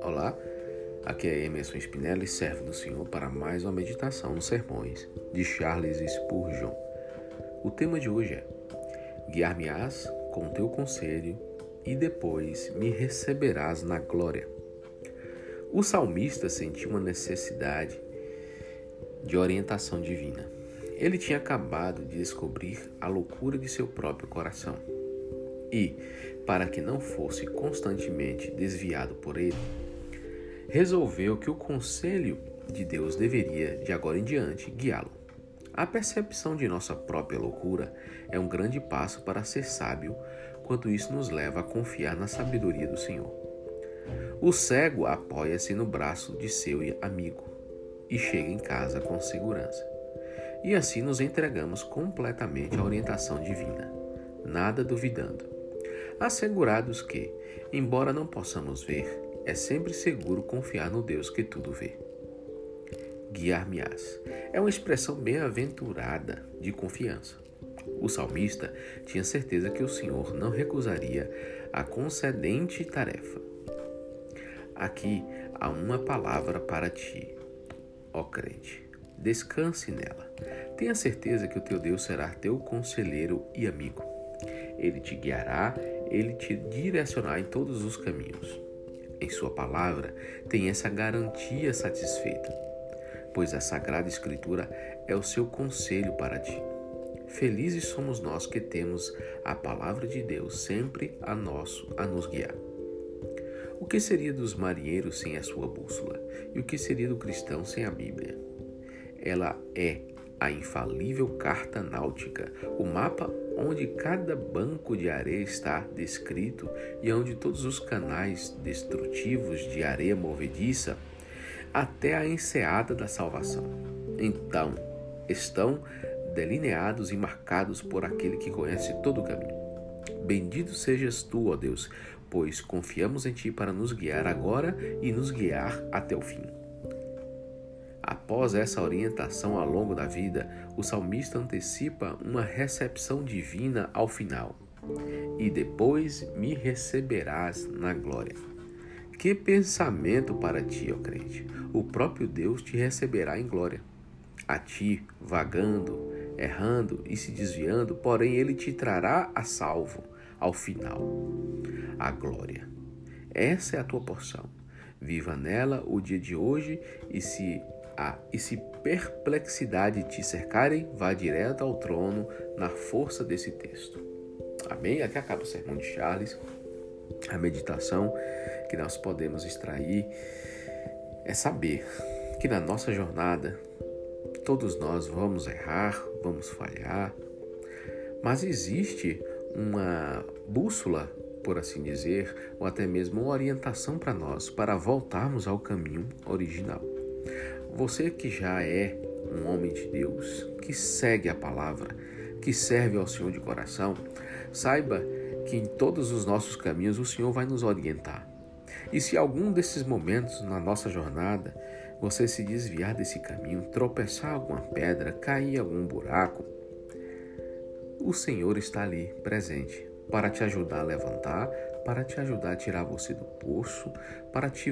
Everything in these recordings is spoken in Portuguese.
Olá, aqui é Emerson Spinelli, servo do Senhor, para mais uma meditação nos sermões de Charles Spurgeon. O tema de hoje é Guiar-me-ás com teu conselho e depois me receberás na glória. O salmista sentiu uma necessidade de orientação divina. Ele tinha acabado de descobrir a loucura de seu próprio coração. E, para que não fosse constantemente desviado por ele, resolveu que o conselho de Deus deveria, de agora em diante, guiá-lo. A percepção de nossa própria loucura é um grande passo para ser sábio, quanto isso nos leva a confiar na sabedoria do Senhor. O cego apoia-se no braço de seu amigo e chega em casa com segurança. E assim nos entregamos completamente à orientação divina, nada duvidando, assegurados que, embora não possamos ver, é sempre seguro confiar no Deus que tudo vê. Guiar-me-ás é uma expressão bem-aventurada de confiança. O salmista tinha certeza que o Senhor não recusaria a concedente tarefa. Aqui há uma palavra para ti, ó crente. Descanse nela. Tenha certeza que o teu Deus será teu conselheiro e amigo. Ele te guiará, ele te direcionará em todos os caminhos. Em Sua palavra tem essa garantia satisfeita, pois a Sagrada Escritura é o seu conselho para ti. Felizes somos nós que temos a palavra de Deus sempre a nosso a nos guiar. O que seria dos marinheiros sem a sua bússola? E o que seria do cristão sem a Bíblia? Ela é a infalível carta náutica, o mapa onde cada banco de areia está descrito e onde todos os canais destrutivos de areia movediça até a enseada da salvação. Então, estão delineados e marcados por aquele que conhece todo o caminho. Bendito sejas tu, ó Deus, pois confiamos em Ti para nos guiar agora e nos guiar até o fim. Após essa orientação ao longo da vida, o salmista antecipa uma recepção divina ao final. E depois me receberás na glória. Que pensamento para ti, ó crente! O próprio Deus te receberá em glória. A ti, vagando, errando e se desviando, porém ele te trará a salvo ao final a glória. Essa é a tua porção. Viva nela o dia de hoje e se a e se perplexidade te cercarem, vá direto ao trono na força desse texto. Amém? Aqui acaba o sermão de Charles. A meditação que nós podemos extrair é saber que na nossa jornada todos nós vamos errar, vamos falhar, mas existe uma bússola por assim dizer, ou até mesmo uma orientação para nós, para voltarmos ao caminho original. Você que já é um homem de Deus, que segue a palavra, que serve ao Senhor de coração, saiba que em todos os nossos caminhos o Senhor vai nos orientar. E se algum desses momentos na nossa jornada você se desviar desse caminho, tropeçar alguma pedra, cair algum buraco, o Senhor está ali presente para te ajudar a levantar, para te ajudar a tirar você do poço, para te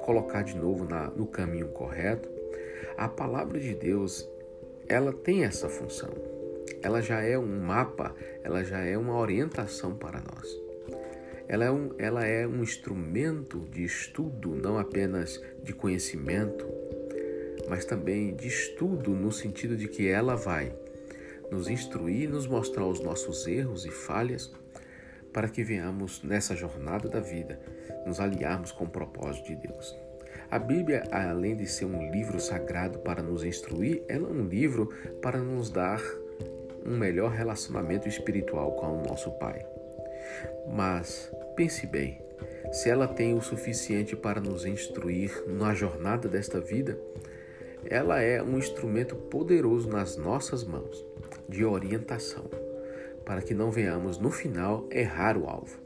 colocar de novo na, no caminho correto. A palavra de Deus, ela tem essa função. Ela já é um mapa, ela já é uma orientação para nós. Ela é um, ela é um instrumento de estudo, não apenas de conhecimento, mas também de estudo no sentido de que ela vai nos instruir, nos mostrar os nossos erros e falhas, para que venhamos nessa jornada da vida nos aliarmos com o propósito de Deus. A Bíblia, além de ser um livro sagrado para nos instruir, ela é um livro para nos dar um melhor relacionamento espiritual com o nosso Pai. Mas pense bem, se ela tem o suficiente para nos instruir na jornada desta vida, ela é um instrumento poderoso nas nossas mãos de orientação para que não venhamos no final errar o alvo,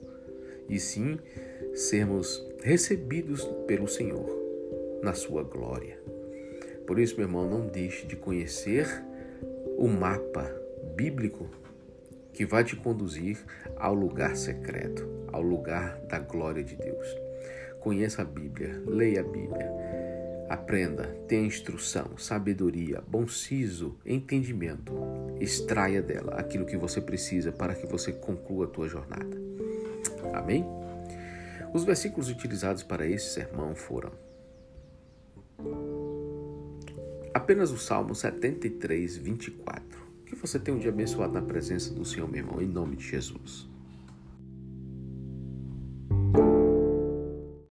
e sim sermos recebidos pelo Senhor na sua glória. Por isso, meu irmão, não deixe de conhecer o mapa bíblico que vai te conduzir ao lugar secreto, ao lugar da glória de Deus. Conheça a Bíblia, leia a Bíblia, aprenda, tenha instrução, sabedoria, bom siso, entendimento. Extraia dela aquilo que você precisa para que você conclua a tua jornada. Amém? Os versículos utilizados para esse sermão foram apenas o Salmo 73, 24. Que você tenha um dia abençoado na presença do Senhor, meu irmão, em nome de Jesus.